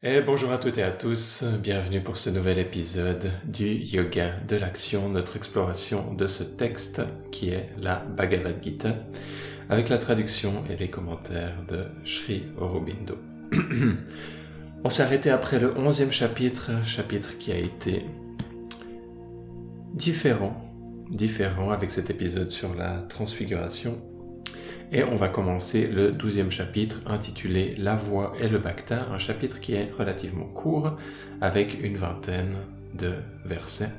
Et bonjour à toutes et à tous, bienvenue pour ce nouvel épisode du Yoga de l'action, notre exploration de ce texte qui est la Bhagavad Gita, avec la traduction et les commentaires de Sri Aurobindo. On s'est arrêté après le onzième chapitre, chapitre qui a été différent, différent avec cet épisode sur la transfiguration et on va commencer le douzième chapitre intitulé La voix et le bhakta, un chapitre qui est relativement court avec une vingtaine de versets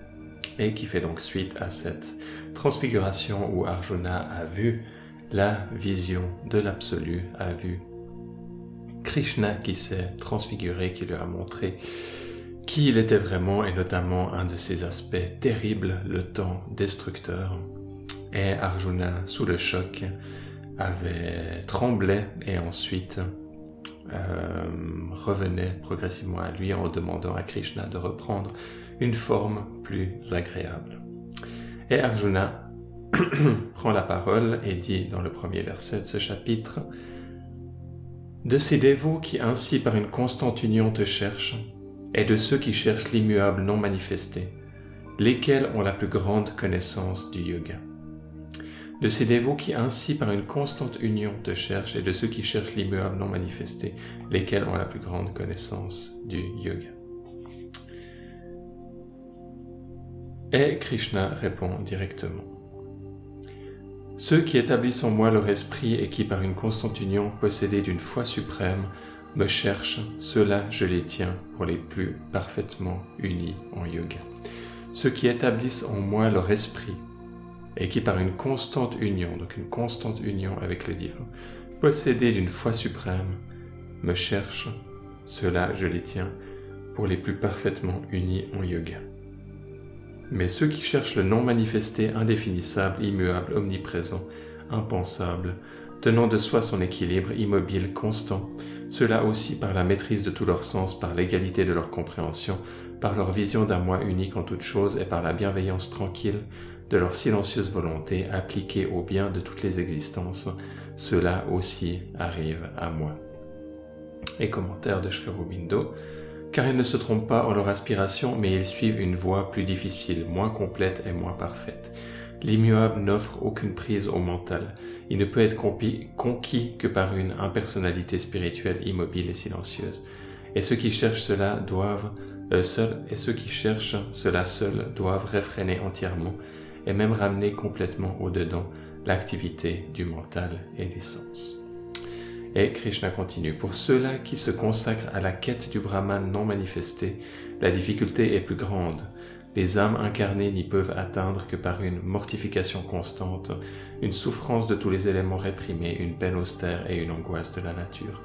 et qui fait donc suite à cette transfiguration où Arjuna a vu la vision de l'absolu, a vu Krishna qui s'est transfiguré, qui lui a montré qui il était vraiment et notamment un de ses aspects terribles, le temps destructeur. Et Arjuna, sous le choc, avait tremblé et ensuite euh, revenait progressivement à lui en demandant à Krishna de reprendre une forme plus agréable. Et Arjuna prend la parole et dit dans le premier verset de ce chapitre, De ces dévots qui ainsi par une constante union te cherchent, et de ceux qui cherchent l'immuable non manifesté, lesquels ont la plus grande connaissance du yoga de ces dévots qui ainsi par une constante union te cherchent et de ceux qui cherchent l'immuable non manifesté, lesquels ont la plus grande connaissance du yoga. Et Krishna répond directement. Ceux qui établissent en moi leur esprit et qui par une constante union possédés d'une foi suprême me cherchent, ceux-là je les tiens pour les plus parfaitement unis en yoga. Ceux qui établissent en moi leur esprit et qui par une constante union, donc une constante union avec le divin, possédés d'une foi suprême, me cherchent, ceux-là je les tiens pour les plus parfaitement unis en yoga. Mais ceux qui cherchent le non manifesté, indéfinissable, immuable, omniprésent, impensable, tenant de soi son équilibre immobile, constant, ceux-là aussi par la maîtrise de tous leurs sens, par l'égalité de leur compréhension, par leur vision d'un moi unique en toutes choses et par la bienveillance tranquille de leur silencieuse volonté appliquée au bien de toutes les existences, cela aussi arrive à moi. Et commentaire de Shkarubindo, car ils ne se trompent pas en leur aspiration, mais ils suivent une voie plus difficile, moins complète et moins parfaite. L'immuable n'offre aucune prise au mental. Il ne peut être conquis que par une impersonnalité spirituelle immobile et silencieuse. Et ceux qui cherchent cela doivent, euh, seuls, et ceux qui cherchent cela seuls doivent réfréner entièrement et même ramener complètement au-dedans l'activité du mental et des sens. Et Krishna continue, pour ceux-là qui se consacrent à la quête du Brahman non manifesté, la difficulté est plus grande. Les âmes incarnées n'y peuvent atteindre que par une mortification constante, une souffrance de tous les éléments réprimés, une peine austère et une angoisse de la nature.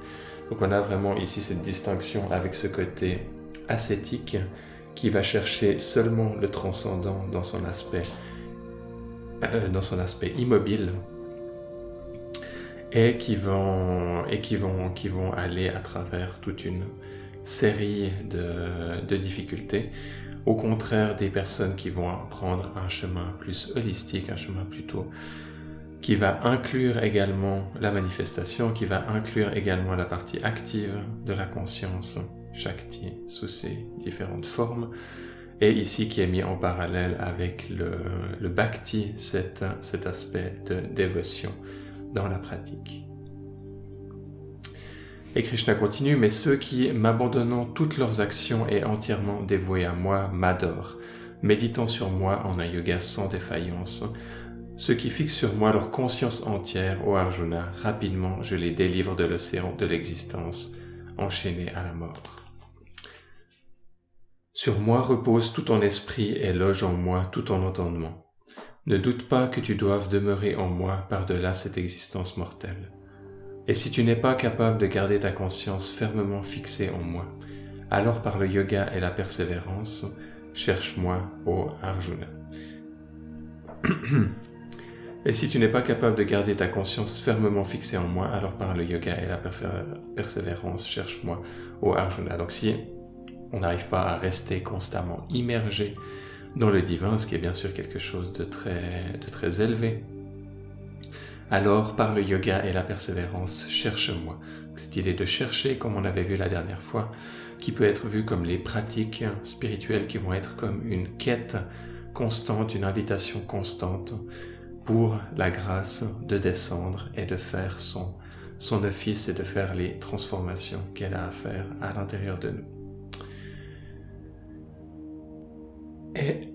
Donc on a vraiment ici cette distinction avec ce côté ascétique qui va chercher seulement le transcendant dans son aspect euh, dans son aspect immobile et qui vont, et qui vont, qui vont aller à travers toute une série de, de difficultés. Au contraire des personnes qui vont prendre un chemin plus holistique, un chemin plutôt qui va inclure également la manifestation, qui va inclure également la partie active de la conscience, Shakti, sous ses différentes formes, et ici qui est mis en parallèle avec le, bhakti, cet, cet aspect de dévotion dans la pratique. Et Krishna continue, mais ceux qui, m'abandonnant toutes leurs actions et entièrement dévoués à moi, m'adorent, méditant sur moi en un yoga sans défaillance, ceux qui fixent sur moi leur conscience entière, ô Arjuna, rapidement je les délivre de l'océan de l'existence, enchaînés à la mort. Sur moi repose tout ton esprit et loge en moi tout ton entendement. Ne doute pas que tu doives demeurer en moi par-delà cette existence mortelle. Et si tu n'es pas capable de garder ta conscience fermement fixée en moi, alors par le yoga et la persévérance, cherche-moi, ô Arjuna. et si tu n'es pas capable de garder ta conscience fermement fixée en moi, alors par le yoga et la persévérance, cherche-moi, ô Arjuna. Donc si on n'arrive pas à rester constamment immergé dans le divin, ce qui est bien sûr quelque chose de très, élevé. alors par le yoga et la persévérance, cherche-moi. Cette idée de chercher, comme on avait vu la dernière fois, qui peut être vue comme les pratiques spirituelles qui vont être comme une quête constante, une invitation constante pour la grâce de descendre et de faire son office et de faire les transformations qu'elle a à faire à l'intérieur de nous. Et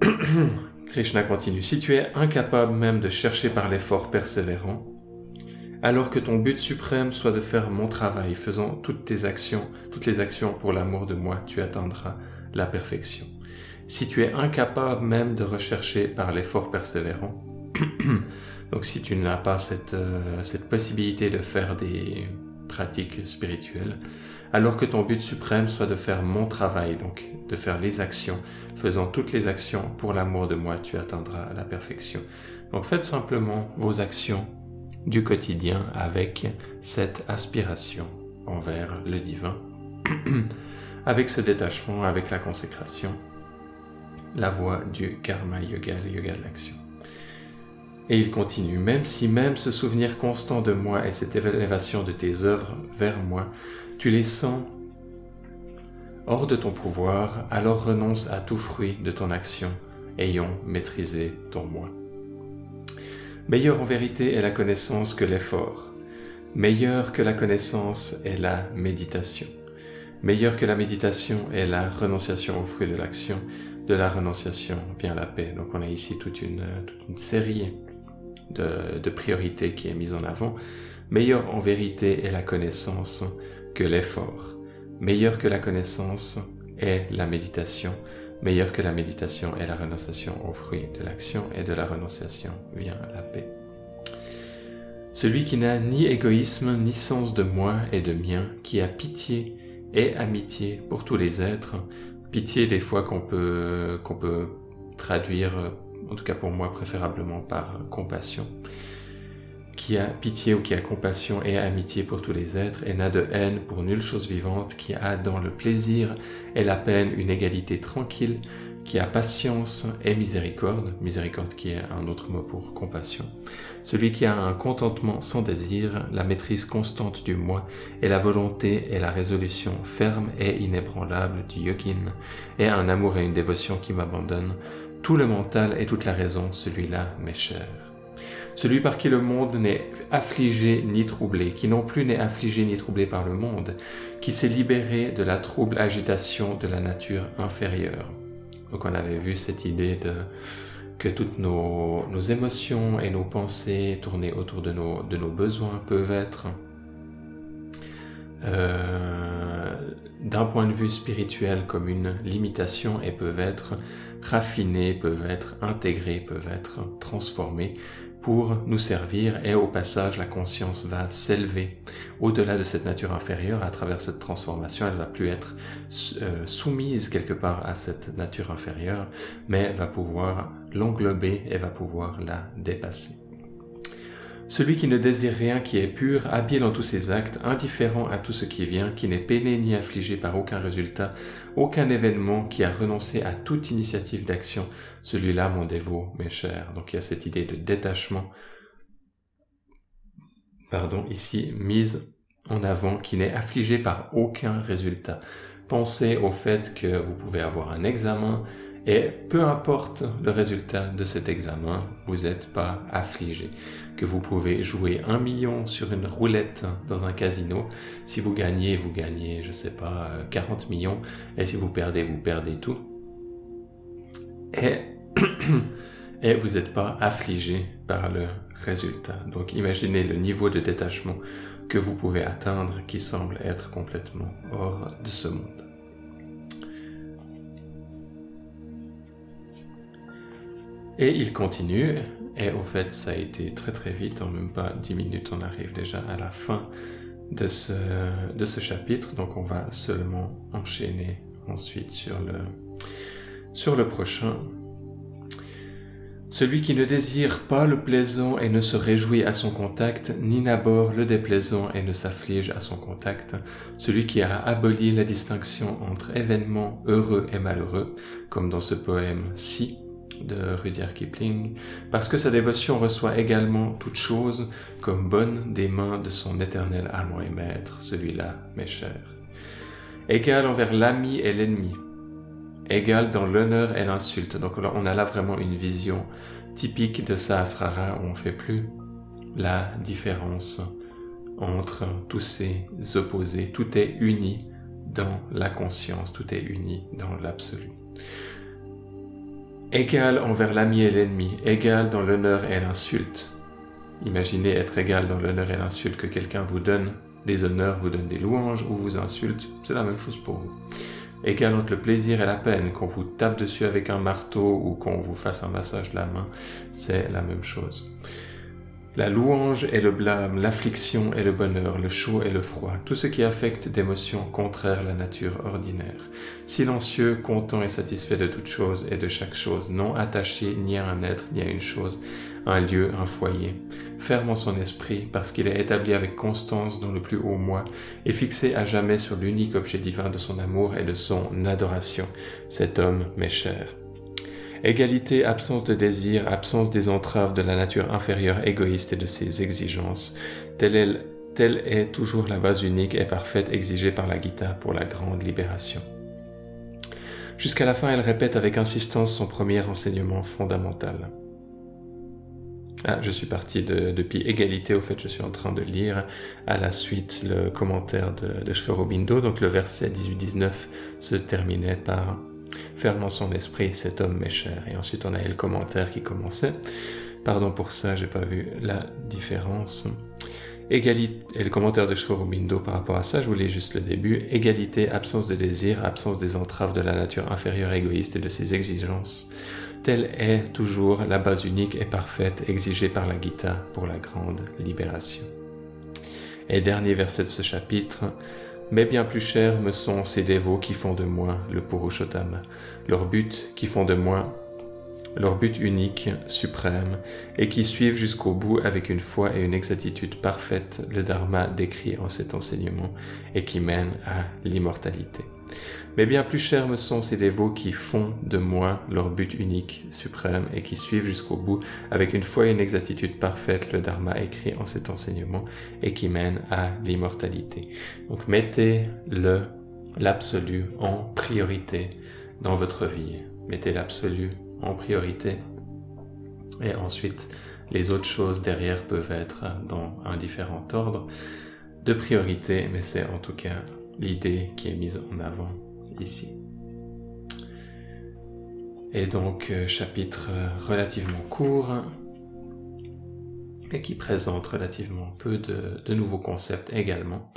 Krishna continue, si tu es incapable même de chercher par l'effort persévérant, alors que ton but suprême soit de faire mon travail, faisant toutes tes actions, toutes les actions pour l'amour de moi, tu atteindras la perfection. Si tu es incapable même de rechercher par l'effort persévérant, donc si tu n'as pas cette, euh, cette possibilité de faire des pratiques spirituelles, alors que ton but suprême soit de faire mon travail, donc de faire les actions, faisant toutes les actions pour l'amour de moi, tu atteindras la perfection. Donc faites simplement vos actions du quotidien avec cette aspiration envers le divin, avec ce détachement, avec la consécration, la voie du karma yoga, yoga de l'action. Et il continue, même si même ce souvenir constant de moi et cette élévation de tes œuvres vers moi, tu les sens hors de ton pouvoir, alors renonce à tout fruit de ton action, ayant maîtrisé ton moi. Meilleure en vérité est la connaissance que l'effort. Meilleure que la connaissance est la méditation. Meilleure que la méditation est la renonciation au fruit de l'action. De la renonciation vient la paix. Donc on a ici toute une, toute une série de, de priorités qui est mise en avant. Meilleure en vérité est la connaissance que l'effort. Meilleure que la connaissance est la méditation. Meilleure que la méditation est la renonciation au fruit de l'action et de la renonciation vient la paix. Celui qui n'a ni égoïsme ni sens de moi et de mien, qui a pitié et amitié pour tous les êtres, pitié des fois qu'on peut, qu'on peut traduire, en tout cas pour moi préférablement par compassion, qui a pitié ou qui a compassion et amitié pour tous les êtres, et n'a de haine pour nulle chose vivante, qui a dans le plaisir et la peine une égalité tranquille, qui a patience et miséricorde, miséricorde qui est un autre mot pour compassion, celui qui a un contentement sans désir, la maîtrise constante du moi, et la volonté et la résolution ferme et inébranlable du yogin, et un amour et une dévotion qui m'abandonnent, tout le mental et toute la raison, celui-là m'est cher celui par qui le monde n'est affligé ni troublé, qui non plus n'est affligé ni troublé par le monde, qui s'est libéré de la trouble agitation de la nature inférieure. Donc on avait vu cette idée de que toutes nos, émotions et nos pensées tournées autour de nos, besoins peuvent être euh, d'un point de vue spirituel comme une limitation et peuvent être raffinées, peuvent être intégrées, peuvent être transformées pour nous servir et au passage la conscience va s'élever au-delà de cette nature inférieure. À travers cette transformation elle va plus être euh, soumise quelque part à cette nature inférieure mais va pouvoir l'englober et va pouvoir la dépasser celui qui ne désire rien qui est pur, habile en tous ses actes, indifférent à tout ce qui vient, qui n'est peiné ni affligé par aucun résultat, aucun événement, qui a renoncé à toute initiative d'action, celui-là mon dévot, mes chers. Donc il y a cette idée de détachement, pardon, ici mise en avant, qui n'est affligé par aucun résultat. Pensez au fait que vous pouvez avoir un examen, et peu importe le résultat de cet examen, vous n'êtes pas affligé. Que vous pouvez jouer un million sur une roulette dans un casino. Si vous gagnez, vous gagnez, je sais pas, 40 millions. Et si vous perdez, vous perdez tout. Et vous n'êtes pas affligé par le résultat. Donc imaginez le niveau de détachement que vous pouvez atteindre qui semble être complètement hors de ce monde. Et il continue, et au fait ça a été très très vite, en même pas 10 minutes on arrive déjà à la fin de ce, chapitre, donc on va seulement enchaîner ensuite sur le, sur le prochain. Celui qui ne désire pas le plaisant et ne se réjouit à son contact, ni n'aborde le déplaisant et ne s'afflige à son contact, celui qui a aboli la distinction entre événements heureux et malheureux, comme dans ce poème Si, de Rudyard Kipling, parce que sa dévotion reçoit également toute chose comme bonne des mains de son éternel amant et maître, celui-là, mes chers. Égal envers l'ami et l'ennemi, égal dans l'honneur et l'insulte. Donc on a là vraiment une vision typique de Sahasrara où on fait plus la différence entre tous ces opposés. Tout est uni dans la conscience, tout est uni dans l'absolu. Égal envers l'ami et l'ennemi, égal dans l'honneur et l'insulte. Imaginez être égal dans l'honneur et l'insulte que quelqu'un vous donne des honneurs, vous donne des louanges ou vous insulte, c'est la même chose pour vous. Égal entre le plaisir et la peine, qu'on vous tape dessus avec un marteau ou qu'on vous fasse un massage de la main, c'est la même chose. La louange et le blâme, l'affliction et le bonheur, le chaud et le froid, tout ce qui affecte d'émotions contraires à la nature ordinaire. Silencieux, content et satisfait de toute chose et de chaque chose, non attaché ni à un être ni à une chose, un lieu, un foyer. Ferme en son esprit parce qu'il est établi avec constance dans le plus haut moi et fixé à jamais sur l'unique objet divin de son amour et de son adoration. Cet homme m'est cher. Égalité, absence de désir, absence des entraves de la nature inférieure égoïste et de ses exigences. Telle est, toujours la base unique et parfaite exigée par la Gita pour la grande libération. Jusqu'à la fin, elle répète avec insistance son premier enseignement fondamental. Ah, je suis parti de, depuis égalité, au fait, je suis en train de lire à la suite le commentaire de, de donc le verset 18-19 se terminait par fermant son esprit, cet homme m'est cher. Et ensuite, on a le commentaire qui commençait. Pardon pour ça, j'ai pas vu la différence. Égalité, et le commentaire de Shkorobindo par rapport à ça, je voulais juste le début. Égalité, absence de désir, absence des entraves de la nature inférieure égoïste et de ses exigences. Telle est toujours la base unique et parfaite exigée par la Gita pour la grande libération. Et dernier verset de ce chapitre, mais bien plus chers me sont ces dévots qui font de moi le Purushottama, leur but qui font de moi leur but unique, suprême, et qui suivent jusqu'au bout avec une foi et une exactitude parfaite le Dharma décrit en cet enseignement et qui mène à l'immortalité. Mais bien plus chers me sont ces dévots qui font de moi leur but unique, suprême, et qui suivent jusqu'au bout avec une foi et une exactitude parfaite le Dharma écrit en cet enseignement et qui mène à l'immortalité. Donc mettez le, l'absolu en priorité dans votre vie. Mettez l'absolu en priorité. Et ensuite, les autres choses derrière peuvent être dans un différent ordre de priorité, mais c'est en tout cas l'idée qui est mise en avant ici. Et donc, euh, chapitre relativement court et qui présente relativement peu de, de nouveaux concepts également.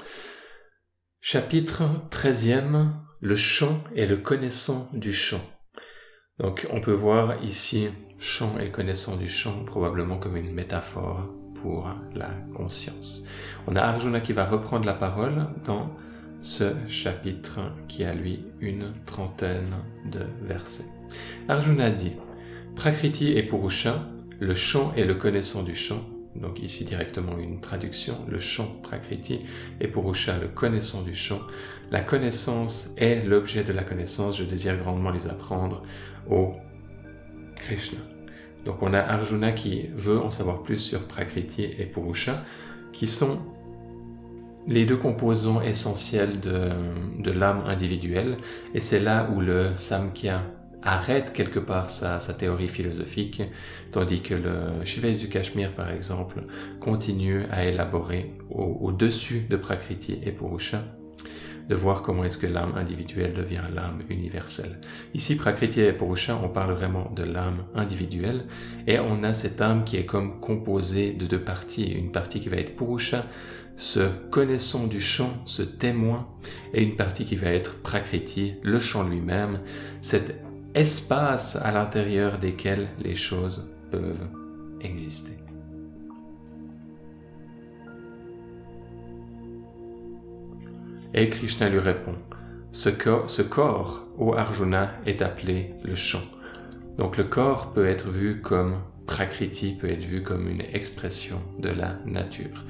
Chapitre 13e, le chant et le connaissant du chant. Donc on peut voir ici chant et connaissant du chant probablement comme une métaphore pour la conscience. On a Arjuna qui va reprendre la parole dans ce chapitre qui a lui une trentaine de versets. Arjuna dit Prakriti et Purusha, le chant et le connaissant du chant, donc ici directement une traduction, le chant Prakriti et Purusha, le connaissant du chant. La connaissance est l'objet de la connaissance, je désire grandement les apprendre au Krishna. Donc on a Arjuna qui veut en savoir plus sur Prakriti et Purusha, qui sont les deux composants essentiels de, de l'âme individuelle, et c'est là où le Samkhya arrête quelque part sa, sa théorie philosophique, tandis que le Shiva du Cachemire, par exemple, continue à élaborer au-dessus de Prakriti et Purusha de voir comment est-ce que l'âme individuelle devient l'âme universelle. Ici, Prakriti et Purusha, on parle vraiment de l'âme individuelle, et on a cette âme qui est comme composée de deux parties, une partie qui va être Purusha, ce connaissant du chant, ce témoin, et une partie qui va être Prakriti, le chant lui-même, cet espace à l'intérieur desquels les choses peuvent exister. Et Krishna lui répond, ce corps, ce corps, ô Arjuna, est appelé le chant. Donc le corps peut être vu comme Prakriti, peut être vu comme une expression de la nature.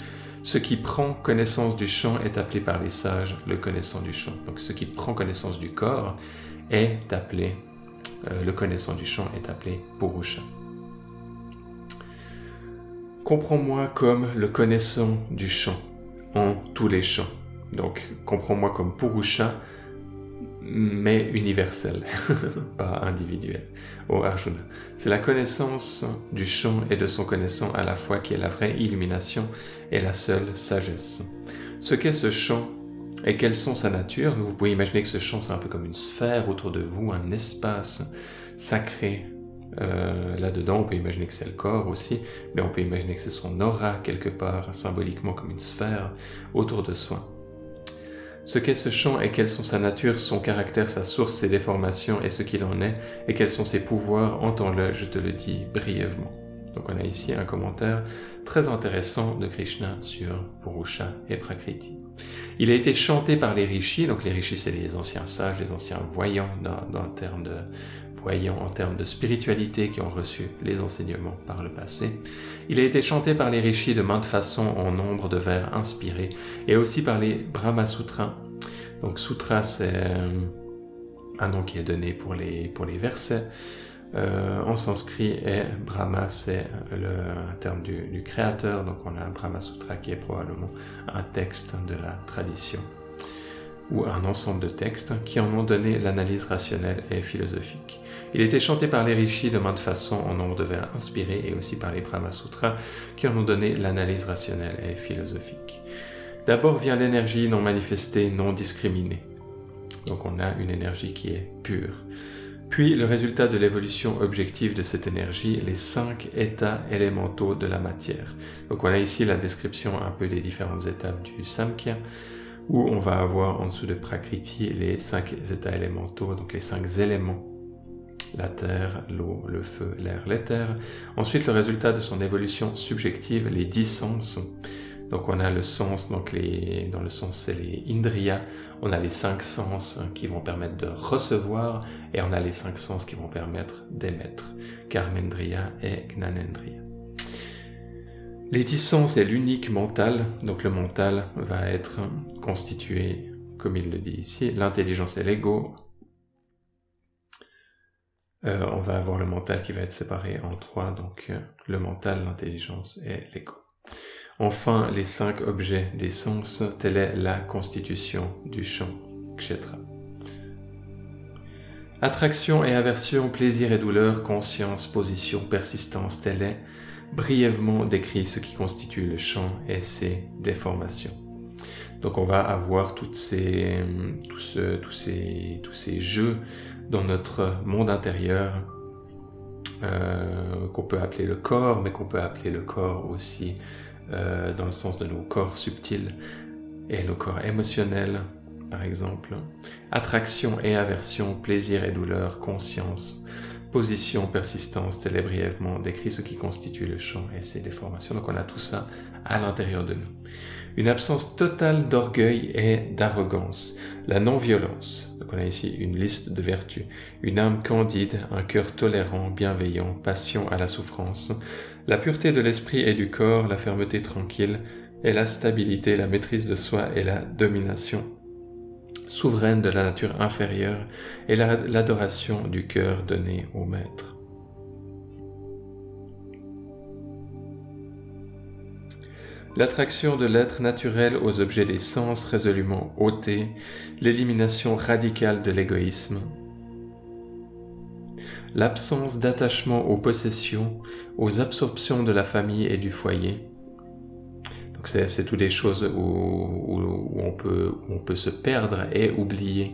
Ce qui prend connaissance du chant est appelé par les sages le connaissant du chant. Donc ce qui prend connaissance du corps est appelé euh, le connaissant du champ est appelé Purusha. Comprends-moi comme le connaissant du champ, en tous les champs. Donc, comprends-moi comme Purusha, mais universel, pas individuel. Au Arjuna. C'est la connaissance du champ et de son connaissant à la fois qui est la vraie illumination et la seule sagesse. Ce qu'est ce champ et quelles sont sa nature, vous pouvez imaginer que ce champ c'est un peu comme une sphère autour de vous, un espace sacré euh, là-dedans. On peut imaginer que c'est le corps aussi, mais on peut imaginer que c'est son aura quelque part, symboliquement comme une sphère autour de soi. Ce qu'est ce champ et quelles sont sa nature, son caractère, sa source, ses déformations et ce qu'il en est, et quels sont ses pouvoirs, entends-le, je te le dis brièvement. Donc on a ici un commentaire très intéressant de Krishna sur Purusha et Prakriti. Il a été chanté par les rishis, donc les rishis c'est les anciens sages, les anciens voyants dans, dans termes de voyants en termes de spiritualité qui ont reçu les enseignements par le passé. Il a été chanté par les rishis de maintes façons en nombre de vers inspirés et aussi par les Brahma Sutras. Donc Sutra c'est euh, un nom qui est donné pour les, pour les versets. Euh, en sanskrit et Brahma c'est le terme du, du, créateur, donc on a un Brahma Sutra qui est probablement un texte de la tradition ou un ensemble de textes qui en ont donné l'analyse rationnelle et philosophique. Il était chanté par les rishis de maintes façons en nombre de vers inspirés et aussi par les Brahma Sutras qui en ont donné l'analyse rationnelle et philosophique. D'abord vient l'énergie non manifestée, non discriminée. Donc on a une énergie qui est pure. Puis le résultat de l'évolution objective de cette énergie, les cinq états élémentaux de la matière. Donc on a ici la description un peu des différentes étapes du Samkhya où on va avoir en dessous de Prakriti les cinq états élémentaux, donc les cinq éléments la terre, l'eau, le feu, l'air, l'éther. Ensuite, le résultat de son évolution subjective, les dix sens. Donc on a le sens, donc dans le sens c'est les indriyas, on a les cinq sens qui vont permettre de recevoir et on a les cinq sens qui vont permettre d'émettre, karmendriya et gnanendriya. Les est l'unique mental, donc le mental va être constitué, comme il le dit ici, l'intelligence et l'ego, euh, on va avoir le mental qui va être séparé en trois, donc euh, le mental, l'intelligence et l'ego. Enfin, les cinq objets des sens, telle est la constitution du champ kshetra. Attraction et aversion, plaisir et douleur, conscience, position, persistance, tel est brièvement décrit ce qui constitue le champ et ses déformations. Donc on va avoir toutes ces, tous, ces, tous ces jeux dans notre monde intérieur euh, qu'on peut appeler le corps, mais qu'on peut appeler le corps aussi euh, dans le sens de nos corps subtils et nos corps émotionnels, par exemple. Attraction et aversion, plaisir et douleur, conscience, position, persistance, tel est brièvement décrit ce qui constitue le champ et ses déformations. Donc on a tout ça à l'intérieur de nous. Une absence totale d'orgueil et d'arrogance, la non-violence. Donc on a ici une liste de vertus. Une âme candide, un cœur tolérant, bienveillant, passion à la souffrance, la pureté de l'esprit et du corps, la fermeté tranquille, et la stabilité, la maîtrise de soi et la domination souveraine de la nature inférieure et l'adoration du cœur donné au Maître. L'attraction de l'être naturel aux objets des sens résolument ôtés, l'élimination radicale de l'égoïsme, l'absence d'attachement aux possessions, aux absorptions de la famille et du foyer, donc c'est toutes des choses où, on peut, on peut se perdre et oublier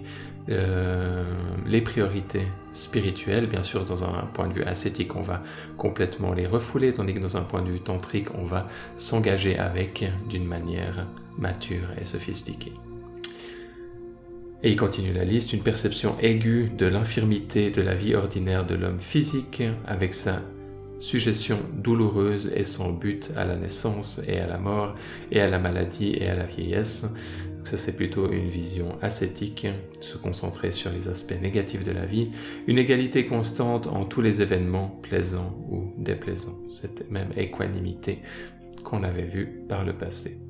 euh, les priorités spirituelles. Bien sûr, dans un point de vue ascétique, on va complètement les refouler, tandis que dans un point de vue tantrique, on va s'engager avec d'une manière mature et sophistiquée. Et il continue la liste, une perception aiguë de l'infirmité de la vie ordinaire de l'homme physique avec sa suggestion douloureuse et sans but à la naissance et à la mort et à la maladie et à la vieillesse. ça c'est plutôt une vision ascétique, se concentrer sur les aspects négatifs de la vie, une égalité constante en tous les événements plaisants ou déplaisants, cette même équanimité qu'on avait vue par le passé.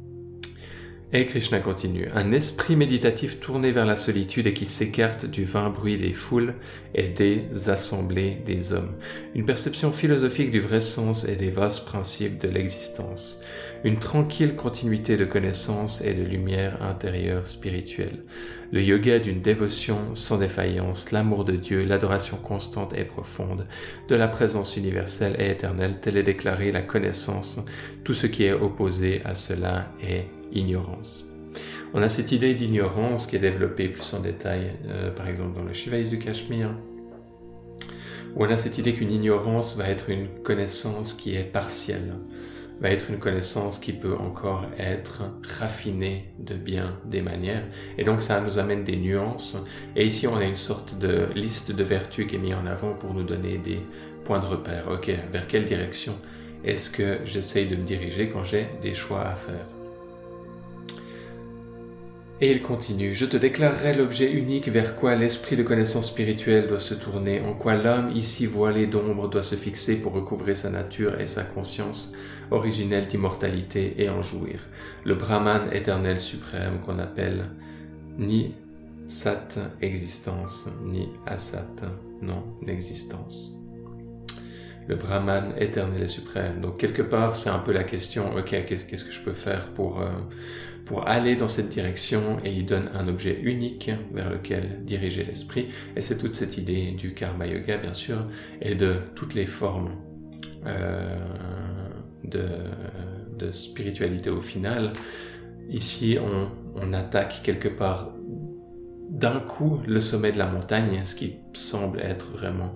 Et Krishna continue. Un esprit méditatif tourné vers la solitude et qui s'écarte du vain bruit des foules et des assemblées des hommes. Une perception philosophique du vrai sens et des vastes principes de l'existence. Une tranquille continuité de connaissance et de lumière intérieure spirituelle. Le yoga d'une dévotion sans défaillance, l'amour de Dieu, l'adoration constante et profonde de la présence universelle et éternelle, telle est déclarée la connaissance. Tout ce qui est opposé à cela est ignorance. On a cette idée d'ignorance qui est développée plus en détail, euh, par exemple dans le Shivaïs du Cachemire, où on a cette idée qu'une ignorance va être une connaissance qui est partielle, va être une connaissance qui peut encore être raffinée de bien des manières. Et donc ça nous amène des nuances. Et ici, on a une sorte de liste de vertus qui est mise en avant pour nous donner des points de repère. Ok, vers quelle direction est-ce que j'essaye de me diriger quand j'ai des choix à faire? Et il continue, Je te déclarerai l'objet unique vers quoi l'esprit de connaissance spirituelle doit se tourner, en quoi l'homme ici voilé d'ombre doit se fixer pour recouvrer sa nature et sa conscience originelle d'immortalité et en jouir. Le Brahman éternel suprême qu'on appelle ni sat existence, ni asat non l'existence. Le Brahman éternel et suprême. Donc quelque part c'est un peu la question, ok, qu'est-ce que je peux faire pour... Euh, pour aller dans cette direction et il donne un objet unique vers lequel diriger l'esprit. Et c'est toute cette idée du karma yoga, bien sûr, et de toutes les formes euh, de, spiritualité au final. Ici, on, attaque quelque part d'un coup le sommet de la montagne, ce qui semble être vraiment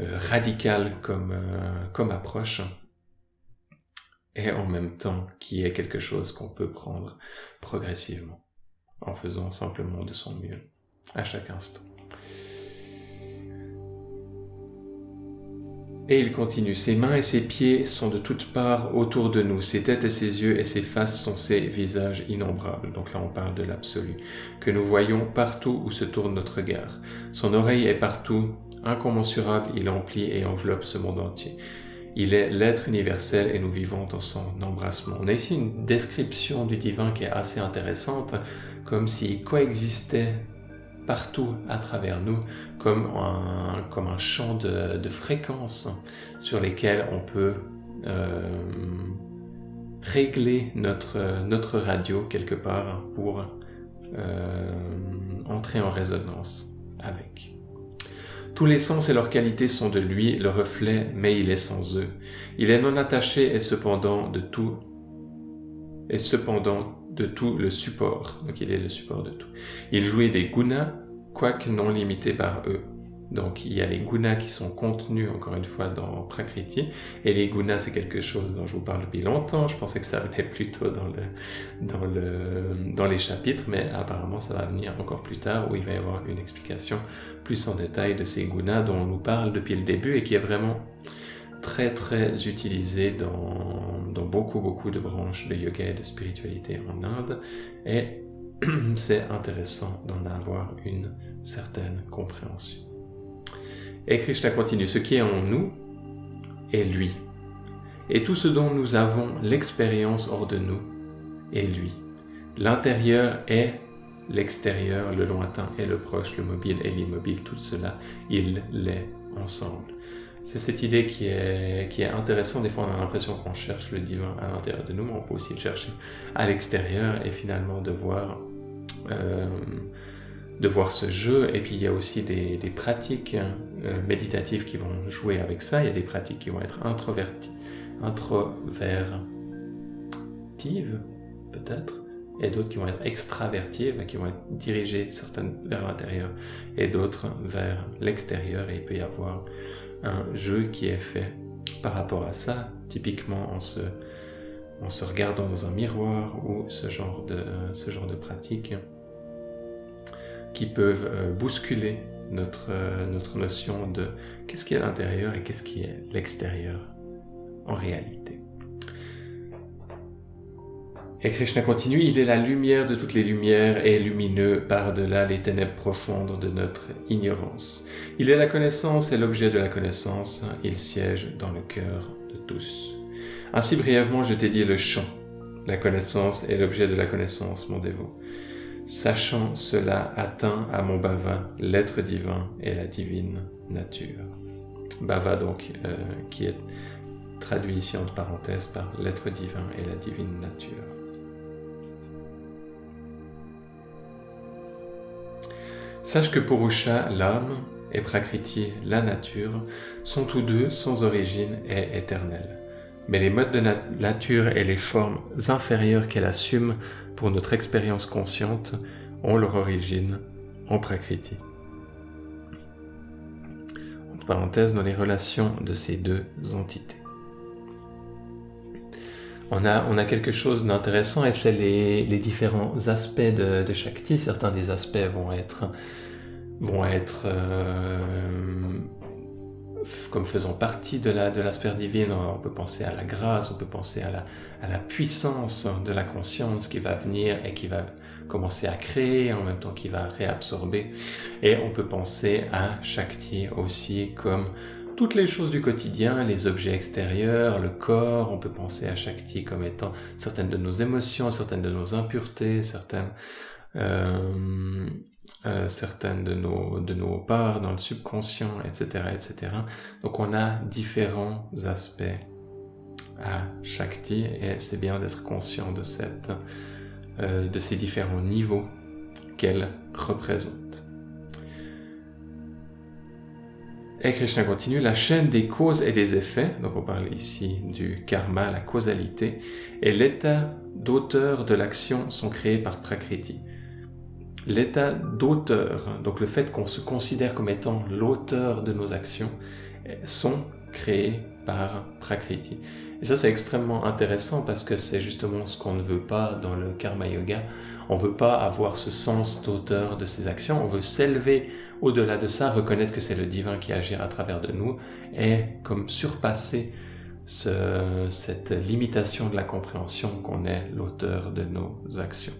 euh, radical comme, euh, comme approche et en même temps qui est quelque chose qu'on peut prendre progressivement en faisant simplement de son mieux à chaque instant. Et il continue, ses mains et ses pieds sont de toutes parts autour de nous, ses têtes et ses yeux et ses faces sont ses visages innombrables. Donc là on parle de l'absolu, que nous voyons partout où se tourne notre regard. Son oreille est partout, incommensurable, il emplit et enveloppe ce monde entier. Il est l'être universel et nous vivons dans son embrassement. On a ici une description du divin qui est assez intéressante, comme s'il coexistait partout à travers nous, comme un, champ de, fréquences sur lesquelles on peut euh, régler notre, notre radio quelque part pour euh, entrer en résonance avec. Tous les sens et leurs qualités sont de lui, le reflet, mais il est sans eux. Il est non attaché et cependant de tout, et cependant de tout le support. Donc il est le support de tout. Il jouait des gunas, quoique non limités par eux. Donc il y a les gunas qui sont contenus encore une fois dans Prakriti et les gunas c'est quelque chose dont je vous parle depuis longtemps. Je pensais que ça venait plutôt dans dans le dans les chapitres, mais apparemment ça va venir encore plus tard où il va y avoir une explication plus en détail de ces gunas dont on nous parle depuis le début et qui est vraiment très très utilisé dans beaucoup beaucoup de branches de yoga et de spiritualité en Inde et c'est intéressant d'en avoir une certaine compréhension. Et Krishna continue, ce qui est en nous est lui. Et tout ce dont nous avons l'expérience hors de nous est lui. L'intérieur est l'extérieur, le lointain est le proche, le mobile et l'immobile, tout cela, il l'est ensemble. C'est cette idée qui est, qui est intéressante. Des fois, on a l'impression qu'on cherche le divin à l'intérieur de nous, mais on peut aussi le chercher à l'extérieur et finalement de voir euh, de voir ce jeu. Et puis il y a aussi des, pratiques euh, méditatives qui vont jouer avec ça. Il y a des pratiques qui vont être introverties, introvertives peut-être, et d'autres qui vont être extravertives, qui vont être dirigées certaines vers l'intérieur et d'autres vers l'extérieur. Et il peut y avoir un jeu qui est fait par rapport à ça, typiquement en se, regardant dans un miroir ou ce genre de, ce genre de pratique qui peuvent euh, bousculer notre, euh, notre notion de qu'est-ce qui est l'intérieur et qu'est-ce qui est l'extérieur en réalité. Et Krishna continue, il est la lumière de toutes les lumières et lumineux par-delà les ténèbres profondes de notre ignorance. Il est la connaissance et l'objet de la connaissance, il siège dans le cœur de tous. Ainsi brièvement je t'ai dit le chant la connaissance est l'objet de la connaissance, mon dévot. Sachant cela atteint à mon bava l'être divin et la divine nature. Bava donc, euh, qui est traduit ici entre parenthèses par l'être divin et la divine nature. Sache que Purusha, l'âme, et Prakriti, la nature, sont tous deux sans origine et éternels. Mais les modes de nature et les formes inférieures qu'elle assume pour notre expérience consciente ont leur origine en Prakriti. Entre parenthèses, dans les relations de ces deux entités. On a, on a quelque chose d'intéressant et c'est les, les, différents aspects de, de Shakti. Certains des aspects vont être vont être euh, comme faisant partie de la, de la sphère divine. On peut penser à la grâce, on peut penser à la, à la puissance de la conscience qui va venir et qui va commencer à créer en même temps qui va réabsorber. Et on peut penser à Shakti aussi comme toutes les choses du quotidien, les objets extérieurs, le corps, on peut penser à Shakti comme étant certaines de nos émotions, certaines de nos impuretés, certaines euh, euh, certaines de nos, de nos parts dans le subconscient, etc., etc. Donc on a différents aspects à Shakti et c'est bien d'être conscient de, cette, euh, de ces différents niveaux qu'elle représente. Et Krishna continue, la chaîne des causes et des effets, donc on parle ici du karma, la causalité, et l'état d'auteur de l'action sont créés par Prakriti l'état d'auteur, donc le fait qu'on se considère comme étant l'auteur de nos actions, sont créés par Prakriti. Et ça, c'est extrêmement intéressant parce que c'est justement ce qu'on ne veut pas dans le karma yoga. On ne veut pas avoir ce sens d'auteur de ses actions. On veut s'élever au-delà de ça, reconnaître que c'est le divin qui agit à travers de nous et comme surpasser cette limitation de la compréhension qu'on est l'auteur de nos actions.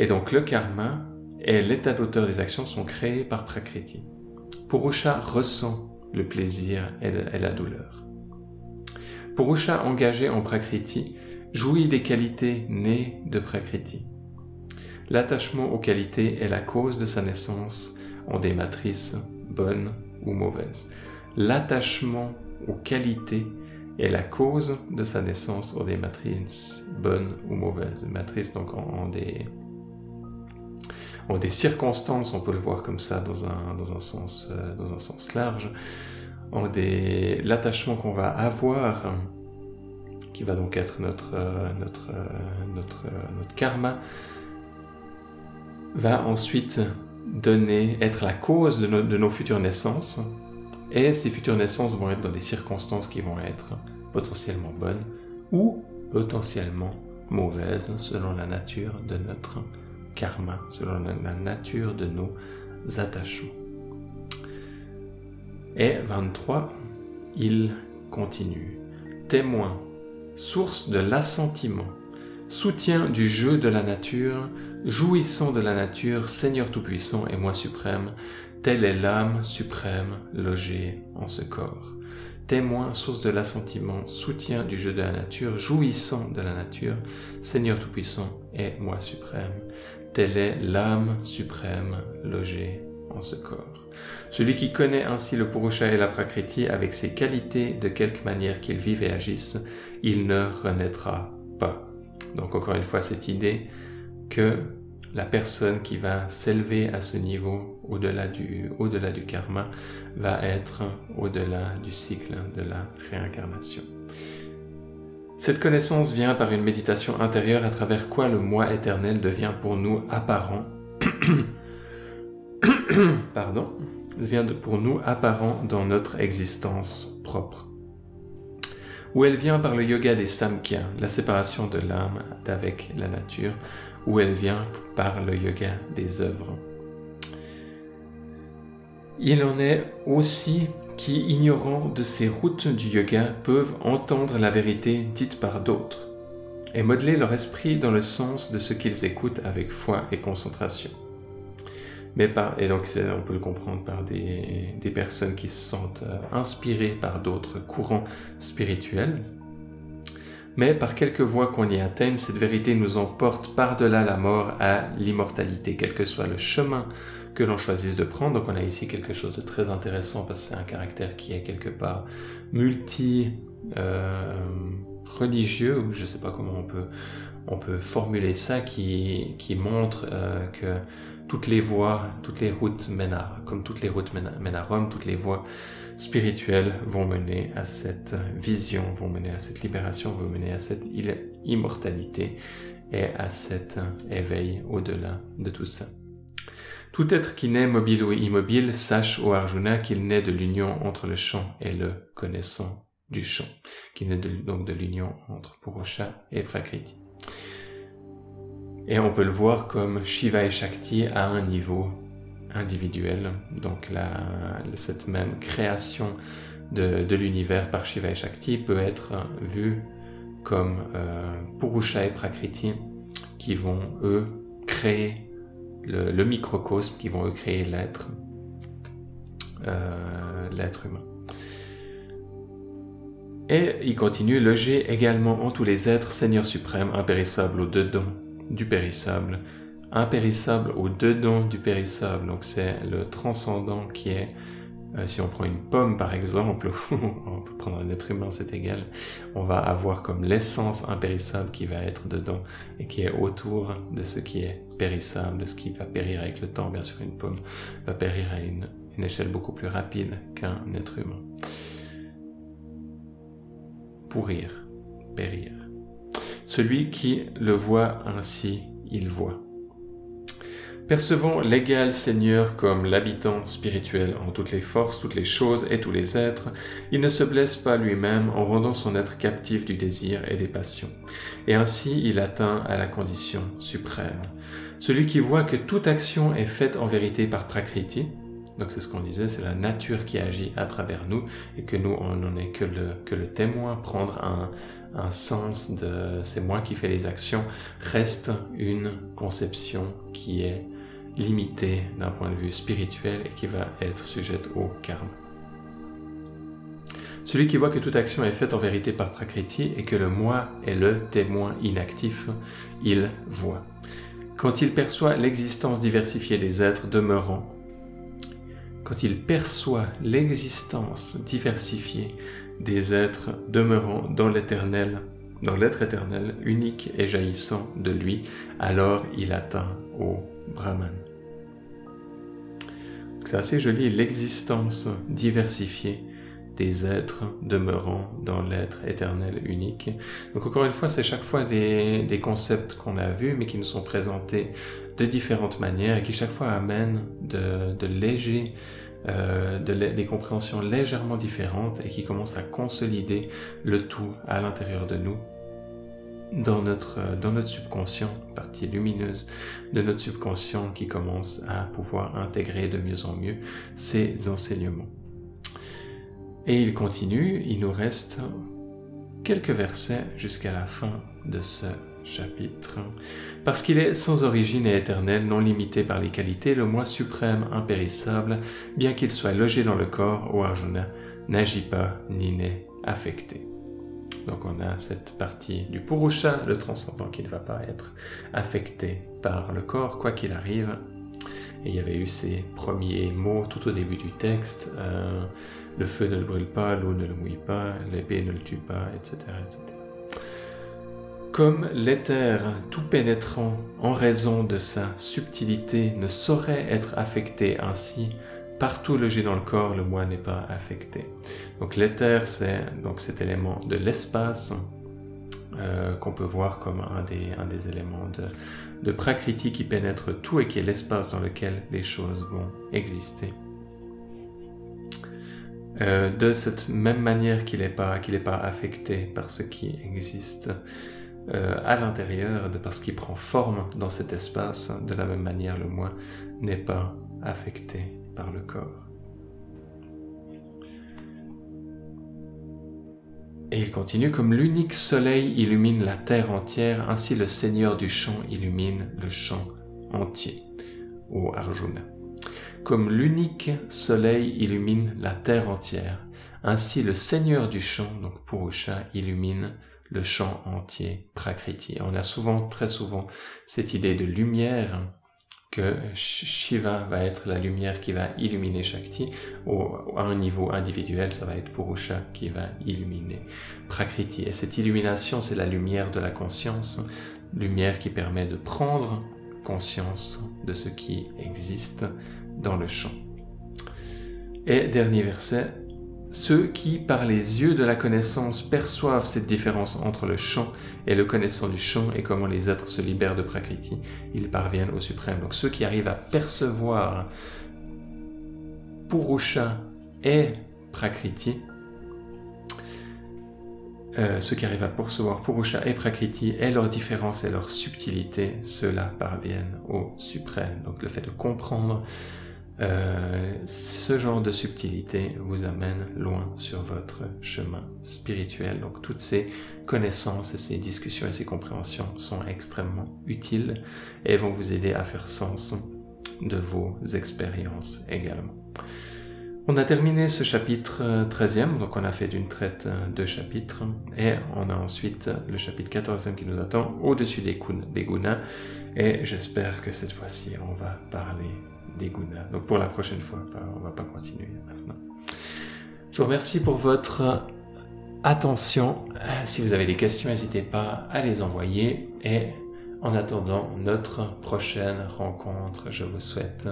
Et donc le karma et l'état d'auteur des actions sont créés par Prakriti. Purusha ressent le plaisir et la douleur. Purusha engagé en Prakriti jouit des qualités nées de Prakriti. L'attachement aux qualités est la cause de sa naissance en des matrices bonnes ou mauvaises. L'attachement aux qualités est la cause de sa naissance en des matrices bonnes ou mauvaises. Matrices donc en des des circonstances, on peut le voir comme ça dans un, dans un, sens, euh, dans un sens large, en des, l'attachement qu'on va avoir, qui va donc être notre, euh, notre, euh, notre, notre karma, va ensuite donner, être la cause de, de nos futures naissances, et ces futures naissances vont être dans des circonstances qui vont être potentiellement bonnes ou potentiellement mauvaises selon la nature de notre karma, selon la nature de nos attachements. Et 23, il continue. Témoin, source de l'assentiment, soutien du jeu de la nature, jouissant de la nature, Seigneur Tout-Puissant et moi suprême, telle est l'âme suprême logée en ce corps. Témoin, source de l'assentiment, soutien du jeu de la nature, jouissant de la nature, Seigneur Tout-Puissant et moi suprême, Telle est l'âme suprême logée en ce corps. Celui qui connaît ainsi le Purusha et la Prakriti avec ses qualités de quelque manière qu'il vive et agisse, il ne renaîtra pas. Donc encore une fois cette idée que la personne qui va s'élever à ce niveau au-delà du, au-delà du karma va être au-delà du cycle de la réincarnation. Cette connaissance vient par une méditation intérieure à travers quoi le moi éternel devient pour nous apparent. Pardon, pour nous apparent dans notre existence propre. Ou elle vient par le yoga des samkhya, la séparation de l'âme d'avec la nature, ou elle vient par le yoga des œuvres. Il en est aussi qui, ignorant de ces routes du yoga, peuvent entendre la vérité dite par d'autres et modeler leur esprit dans le sens de ce qu'ils écoutent avec foi et concentration. Mais par, et donc on peut le comprendre par des, des personnes qui se sentent euh, inspirées par d'autres courants spirituels. mais par quelque voie qu'on y atteigne, cette vérité nous emporte par-delà la mort à l'immortalité, quel que soit le chemin que l'on choisisse de prendre. Donc on a ici quelque chose de très intéressant parce que c'est un caractère qui est quelque part multi euh, ou je ne sais pas comment on peut, on peut formuler ça, qui, qui montre euh, que toutes les voies, toutes les routes mènent à, comme toutes les routes mènent à Rome, toutes les voies spirituelles vont mener à cette vision, vont mener à cette libération, vont mener à cette immortalité et à cet éveil au-delà de tout ça. Tout être qui naît mobile ou immobile sache au Arjuna qu'il naît de l'union entre le champ et le connaissant du champ, qui naît donc de l'union entre Purusha et Prakriti. Et on peut le voir comme Shiva et Shakti à un niveau individuel. Donc cette même création de, l'univers par Shiva et Shakti peut être vue comme euh, Purusha et Prakriti qui vont eux créer le, microcosme, qui vont eux créer l'être, euh, l'être humain. Et il continue, loger également en tous les êtres, Seigneur suprême, impérissable au-dedans du périssable, impérissable au-dedans du périssable. Donc c'est le transcendant qui est, euh, si on prend une pomme par exemple, on peut prendre un être humain, c'est égal, on va avoir comme l'essence impérissable qui va être dedans et qui est autour de ce qui est périssable, de ce qui va périr avec le temps. Bien sûr, une pomme va périr à une, une échelle beaucoup plus rapide qu'un être humain. Pourrir, périr. Celui qui le voit ainsi, il voit. Percevons l'égal Seigneur comme l'habitant spirituel en toutes les forces, toutes les choses et tous les êtres, il ne se blesse pas lui-même en rendant son être captif du désir et des passions. Et ainsi il atteint à la condition suprême. Celui qui voit que toute action est faite en vérité par Prakriti, donc c'est ce qu'on disait, c'est la nature qui agit à travers nous et que nous, on n'en est que le, témoin, prendre un, un sens de c'est moi qui fais les actions, reste une conception qui est limitée d'un point de vue spirituel et qui va être sujette au karma. Celui qui voit que toute action est faite en vérité par Prakriti et que le moi est le témoin inactif, il voit. Quand il perçoit l'existence diversifiée des êtres demeurant, quand il perçoit l'existence diversifiée des êtres demeurant dans l'éternel, dans l'être éternel, unique et jaillissant de lui, alors il atteint au Brahman. C'est assez joli, l'existence diversifiée des êtres demeurant dans l'être éternel unique. Donc encore une fois, c'est chaque fois des, concepts qu'on a vus, mais qui nous sont présentés de différentes manières et qui chaque fois amènent de, de légers euh, des compréhensions légèrement différentes et qui commencent à consolider le tout à l'intérieur de nous, dans notre, euh, dans notre subconscient, partie lumineuse de notre subconscient qui commence à pouvoir intégrer de mieux en mieux ces enseignements. Et il continue, il nous reste quelques versets jusqu'à la fin de ce chapitre. Parce qu'il est sans origine et éternel, non limité par les qualités, le moi suprême, impérissable, bien qu'il soit logé dans le corps, au Arjuna, n'agit pas ni n'est affecté. Donc on a cette partie du Purusha, le transcendant qui ne va pas être affecté par le corps, quoi qu'il arrive. Et il y avait eu ces premiers mots tout au début du texte. Euh, le feu ne le brûle pas, l'eau ne le mouille pas, l'épée ne le tue pas, etc. etc. Comme l'éther tout pénétrant en raison de sa subtilité ne saurait être affecté ainsi, partout logé dans le corps, le moi n'est pas affecté. Donc l'éther, c'est donc cet élément de l'espace euh, qu'on peut voir comme un des, éléments de, prakriti qui pénètre tout et qui est l'espace dans lequel les choses vont exister. Euh, de cette même manière qu'il n'est pas affecté par ce qui existe. Euh, à l'intérieur, de parce qu'il prend forme dans cet espace, de la même manière le moi n'est pas affecté par le corps. Et il continue, comme l'unique soleil illumine la terre entière, ainsi le Seigneur du champ illumine le champ entier. Au Arjuna. Comme l'unique soleil illumine la terre entière, ainsi le Seigneur du champ, donc Purusha, illumine le champ entier, Prakriti. On a souvent, très souvent, cette idée de lumière que Shiva va être la lumière qui va illuminer Shakti. Au, à un niveau individuel, ça va être Purusha qui va illuminer Prakriti. Et cette illumination, c'est la lumière de la conscience, lumière qui permet de prendre conscience de ce qui existe dans le champ. Et dernier verset, ceux qui, par les yeux de la connaissance, perçoivent cette différence entre le champ et le connaissant du champ et comment les êtres se libèrent de Prakriti, ils parviennent au suprême. Donc ceux qui arrivent à percevoir Purusha et Prakriti, euh, ceux qui arrivent à percevoir Purusha et Prakriti et leur différence et leur subtilité, ceux-là parviennent au suprême. Donc le fait de comprendre euh, ce genre de subtilité vous amène loin sur votre chemin spirituel. Donc toutes ces connaissances, ces discussions et ces compréhensions sont extrêmement utiles et vont vous aider à faire sens de vos expériences également. On a terminé ce chapitre 13e, donc on a fait d'une traite deux chapitres, et on a ensuite le chapitre 14e qui nous attend au-dessus des, des gunas, et j'espère que cette fois-ci on va parler des Donc pour la prochaine fois, on va pas continuer maintenant. Je vous remercie pour votre attention. Si vous avez des questions, n'hésitez pas à les envoyer. Et en attendant notre prochaine rencontre, je vous souhaite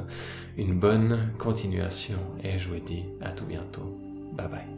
une bonne continuation et je vous dis à tout bientôt. Bye bye.